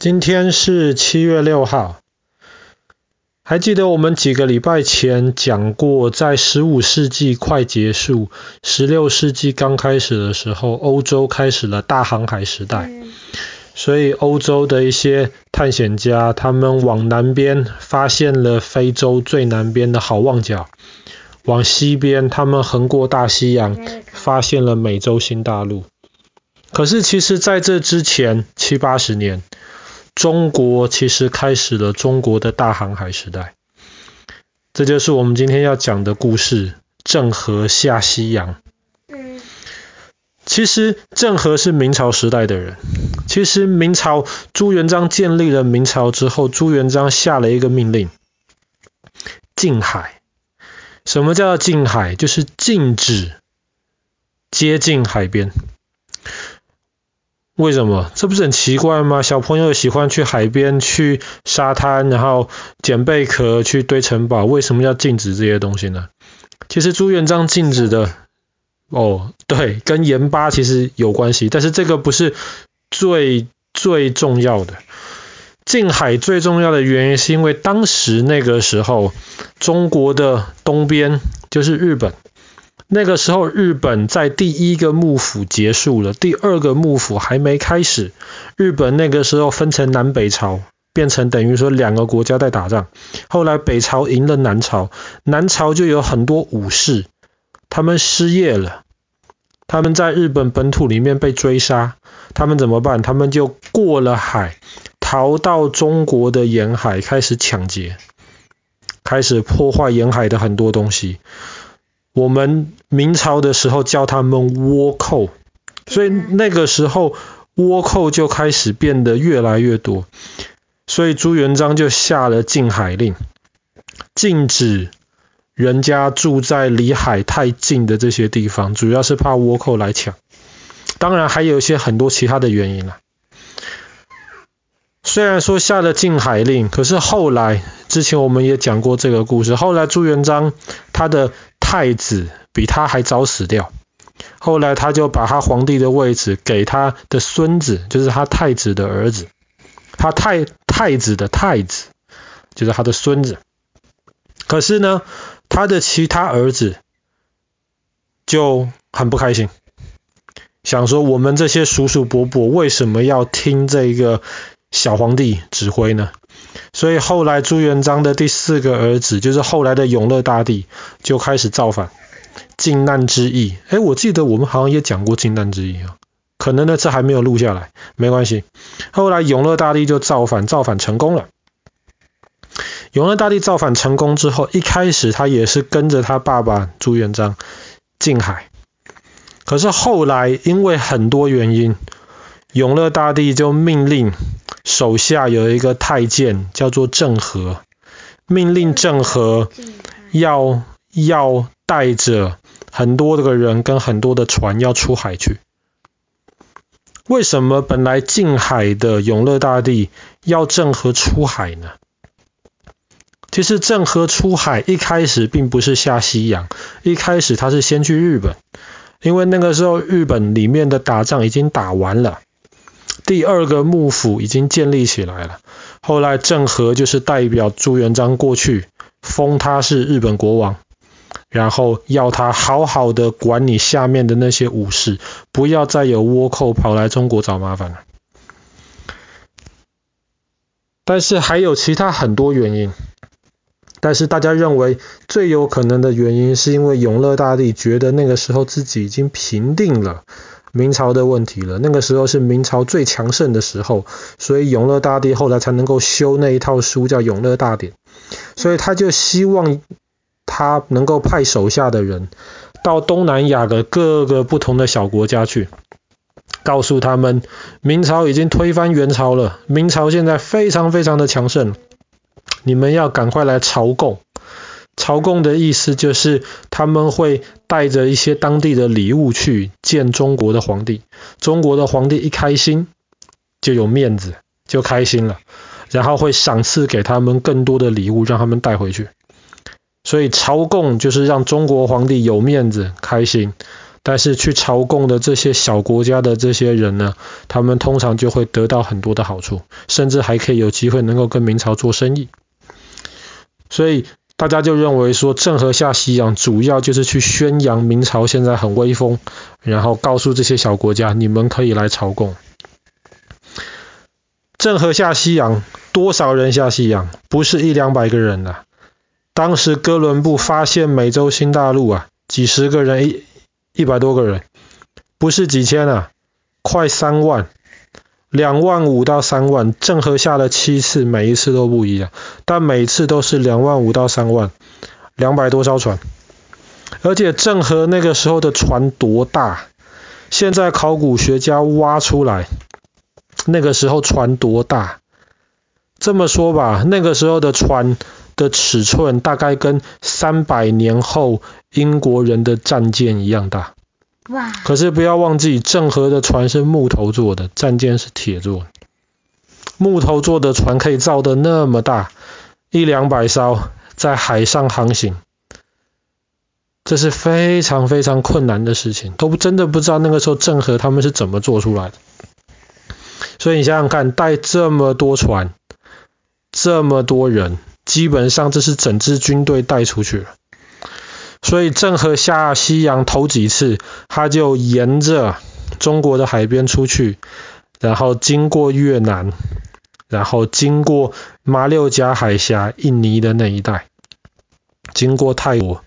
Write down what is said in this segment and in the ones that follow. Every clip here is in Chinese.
今天是七月六号，还记得我们几个礼拜前讲过，在十五世纪快结束、十六世纪刚开始的时候，欧洲开始了大航海时代。所以欧洲的一些探险家，他们往南边发现了非洲最南边的好望角，往西边他们横过大西洋，发现了美洲新大陆。可是其实在这之前七八十年，中国其实开始了中国的大航海时代，这就是我们今天要讲的故事——郑和下西洋。其实郑和是明朝时代的人。其实明朝朱元璋建立了明朝之后，朱元璋下了一个命令：禁海。什么叫禁海？就是禁止接近海边。为什么？这不是很奇怪吗？小朋友喜欢去海边、去沙滩，然后捡贝壳、去堆城堡，为什么要禁止这些东西呢？其实朱元璋禁止的，哦，对，跟盐巴其实有关系，但是这个不是最最重要的。禁海最重要的原因是因为当时那个时候，中国的东边就是日本。那个时候，日本在第一个幕府结束了，第二个幕府还没开始。日本那个时候分成南北朝，变成等于说两个国家在打仗。后来北朝赢了南朝，南朝就有很多武士，他们失业了，他们在日本本土里面被追杀，他们怎么办？他们就过了海，逃到中国的沿海，开始抢劫，开始破坏沿海的很多东西。我们明朝的时候叫他们倭寇，所以那个时候倭寇就开始变得越来越多，所以朱元璋就下了禁海令，禁止人家住在离海太近的这些地方，主要是怕倭寇来抢，当然还有一些很多其他的原因啦。虽然说下了禁海令，可是后来之前我们也讲过这个故事，后来朱元璋他的。太子比他还早死掉，后来他就把他皇帝的位置给他的孙子，就是他太子的儿子，他太太子的太子就是他的孙子。可是呢，他的其他儿子就很不开心，想说我们这些叔叔伯伯为什么要听这个小皇帝指挥呢？所以后来朱元璋的第四个儿子，就是后来的永乐大帝，就开始造反，靖难之役。哎，我记得我们好像也讲过靖难之役啊，可能呢这还没有录下来，没关系。后来永乐大帝就造反，造反成功了。永乐大帝造反成功之后，一开始他也是跟着他爸爸朱元璋进海，可是后来因为很多原因，永乐大帝就命令。手下有一个太监叫做郑和，命令郑和要要带着很多的人跟很多的船要出海去。为什么本来近海的永乐大帝要郑和出海呢？其实郑和出海一开始并不是下西洋，一开始他是先去日本，因为那个时候日本里面的打仗已经打完了。第二个幕府已经建立起来了，后来郑和就是代表朱元璋过去，封他是日本国王，然后要他好好的管你下面的那些武士，不要再有倭寇跑来中国找麻烦了。但是还有其他很多原因，但是大家认为最有可能的原因，是因为永乐大帝觉得那个时候自己已经平定了。明朝的问题了，那个时候是明朝最强盛的时候，所以永乐大帝后来才能够修那一套书叫《永乐大典》，所以他就希望他能够派手下的人到东南亚的各个不同的小国家去，告诉他们明朝已经推翻元朝了，明朝现在非常非常的强盛，你们要赶快来朝贡。朝贡的意思就是他们会带着一些当地的礼物去见中国的皇帝，中国的皇帝一开心就有面子，就开心了，然后会赏赐给他们更多的礼物，让他们带回去。所以朝贡就是让中国皇帝有面子、开心。但是去朝贡的这些小国家的这些人呢，他们通常就会得到很多的好处，甚至还可以有机会能够跟明朝做生意。所以大家就认为说，郑和下西洋主要就是去宣扬明朝现在很威风，然后告诉这些小国家，你们可以来朝贡。郑和下西洋，多少人下西洋？不是一两百个人啊。当时哥伦布发现美洲新大陆啊，几十个人一。一百多个人，不是几千啊，快三万，两万五到三万。郑和下了七次，每一次都不一样，但每次都是两万五到三万，两百多艘船。而且郑和那个时候的船多大？现在考古学家挖出来，那个时候船多大？这么说吧，那个时候的船的尺寸大概跟三百年后英国人的战舰一样大。可是不要忘记，郑和的船是木头做的，战舰是铁做的。木头做的船可以造得那么大，一两百艘在海上航行，这是非常非常困难的事情，都真的不知道那个时候郑和他们是怎么做出来的。所以你想想看，带这么多船，这么多人。基本上这是整支军队带出去了，所以郑和下西洋头几次，他就沿着中国的海边出去，然后经过越南，然后经过马六甲海峡、印尼的那一带，经过泰国，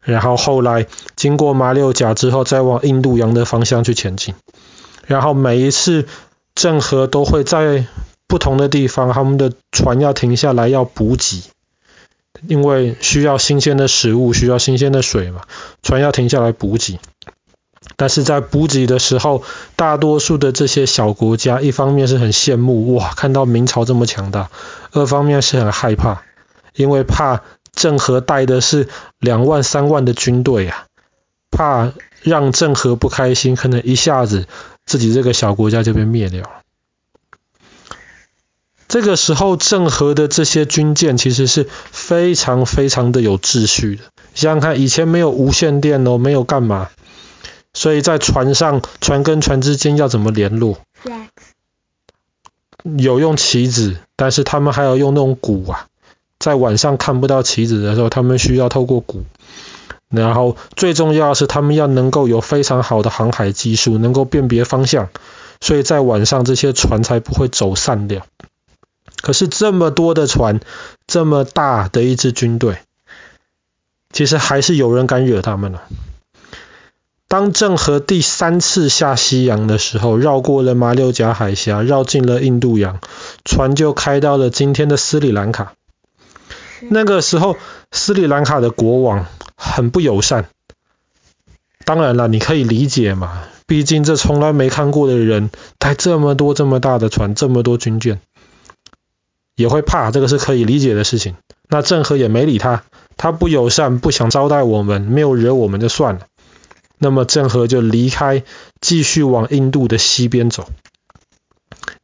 然后后来经过马六甲之后，再往印度洋的方向去前进，然后每一次郑和都会在。不同的地方，他们的船要停下来要补给，因为需要新鲜的食物，需要新鲜的水嘛，船要停下来补给。但是在补给的时候，大多数的这些小国家，一方面是很羡慕，哇，看到明朝这么强大；二方面是很害怕，因为怕郑和带的是两万三万的军队啊，怕让郑和不开心，可能一下子自己这个小国家就被灭掉了。这个时候，郑和的这些军舰其实是非常非常的有秩序的。想想看，以前没有无线电哦，没有干嘛，所以在船上，船跟船之间要怎么联络？有用旗子，但是他们还要用那种鼓啊。在晚上看不到旗子的时候，他们需要透过鼓。然后最重要的是，他们要能够有非常好的航海技术，能够辨别方向，所以在晚上这些船才不会走散掉。可是这么多的船，这么大的一支军队，其实还是有人敢惹他们了。当郑和第三次下西洋的时候，绕过了马六甲海峡，绕进了印度洋，船就开到了今天的斯里兰卡。那个时候，斯里兰卡的国王很不友善。当然了，你可以理解嘛，毕竟这从来没看过的人，带这么多这么大的船，这么多军舰。也会怕，这个是可以理解的事情。那郑和也没理他，他不友善，不想招待我们，没有惹我们就算了。那么郑和就离开，继续往印度的西边走。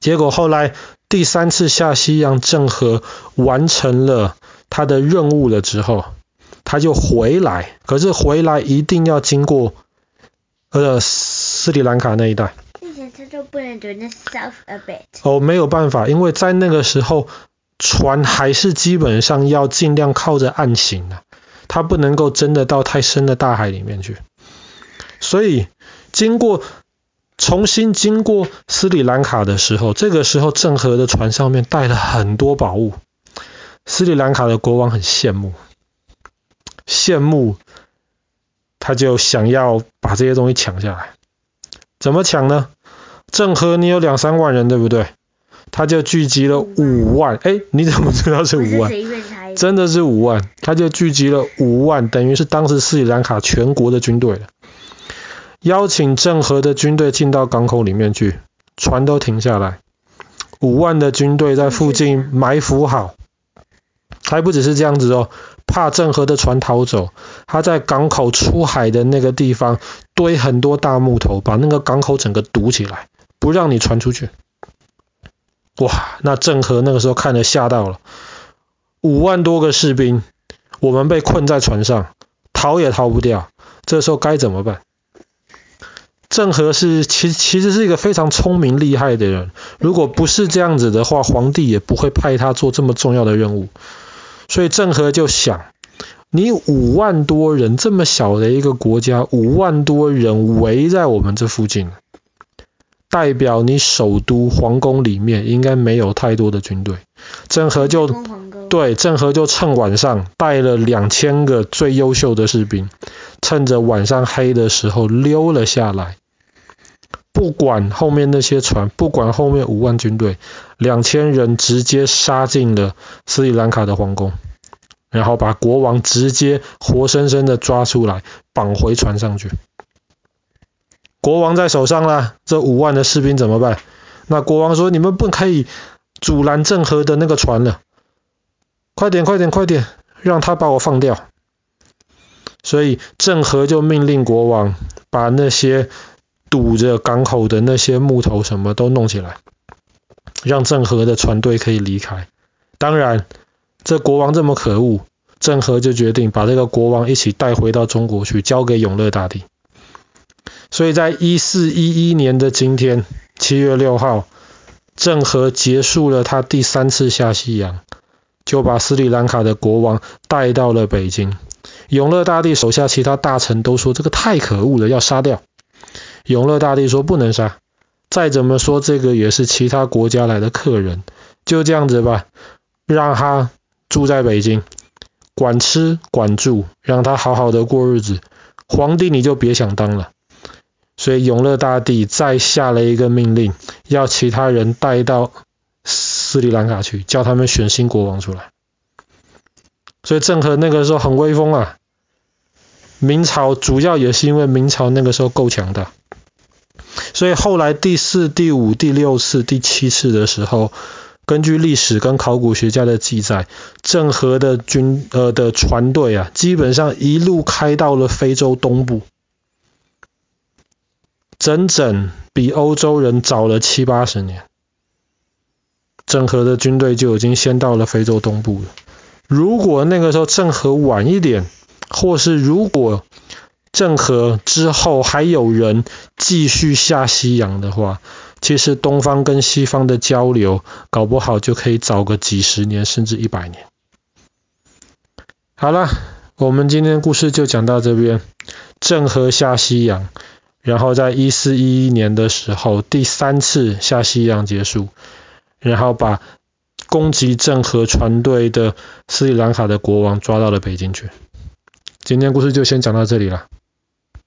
结果后来第三次下西洋，郑和完成了他的任务了之后，他就回来。可是回来一定要经过呃斯里兰卡那一带。哦，没有办法，因为在那个时候，船还是基本上要尽量靠着岸行的，它不能够真的到太深的大海里面去。所以，经过重新经过斯里兰卡的时候，这个时候郑和的船上面带了很多宝物，斯里兰卡的国王很羡慕，羡慕，他就想要把这些东西抢下来。怎么抢呢？郑和，你有两三万人，对不对？他就聚集了五万。哎，你怎么知道是五万？真的是五万。他就聚集了五万，等于是当时斯里兰卡全国的军队了。邀请郑和的军队进到港口里面去，船都停下来。五万的军队在附近埋伏好。还不只是这样子哦，怕郑和的船逃走，他在港口出海的那个地方堆很多大木头，把那个港口整个堵起来。不让你传出去，哇！那郑和那个时候看了吓到了，五万多个士兵，我们被困在船上，逃也逃不掉，这时候该怎么办？郑和是其其实是一个非常聪明厉害的人，如果不是这样子的话，皇帝也不会派他做这么重要的任务。所以郑和就想，你五万多人这么小的一个国家，五万多人围在我们这附近，代表你首都皇宫里面应该没有太多的军队。郑和就对，郑和就趁晚上带了两千个最优秀的士兵，趁着晚上黑的时候溜了下来。不管后面那些船，不管后面五万军队，两千人直接杀进了斯里兰卡的皇宫，然后把国王直接活生生的抓出来，绑回船上去。国王在手上了，这五万的士兵怎么办？那国王说：“你们不可以阻拦郑和的那个船了，快点，快点，快点，让他把我放掉。”所以郑和就命令国王把那些。堵着港口的那些木头什么都弄起来，让郑和的船队可以离开。当然，这国王这么可恶，郑和就决定把这个国王一起带回到中国去，交给永乐大帝。所以在一四一一年的今天，七月六号，郑和结束了他第三次下西洋，就把斯里兰卡的国王带到了北京。永乐大帝手下其他大臣都说这个太可恶了，要杀掉。永乐大帝说不能杀，再怎么说这个也是其他国家来的客人，就这样子吧，让他住在北京，管吃管住，让他好好的过日子。皇帝你就别想当了。所以永乐大帝再下了一个命令，要其他人带到斯里兰卡去，叫他们选新国王出来。所以郑和那个时候很威风啊。明朝主要也是因为明朝那个时候够强大。所以后来第四、第五、第六次、第七次的时候，根据历史跟考古学家的记载，郑和的军呃的船队啊，基本上一路开到了非洲东部，整整比欧洲人早了七八十年。郑和的军队就已经先到了非洲东部了。如果那个时候郑和晚一点，或是如果郑和之后还有人继续下西洋的话，其实东方跟西方的交流搞不好就可以早个几十年甚至一百年。好了，我们今天故事就讲到这边。郑和下西洋，然后在一四一一年的时候第三次下西洋结束，然后把攻击郑和船队的斯里兰卡的国王抓到了北京去。今天故事就先讲到这里了。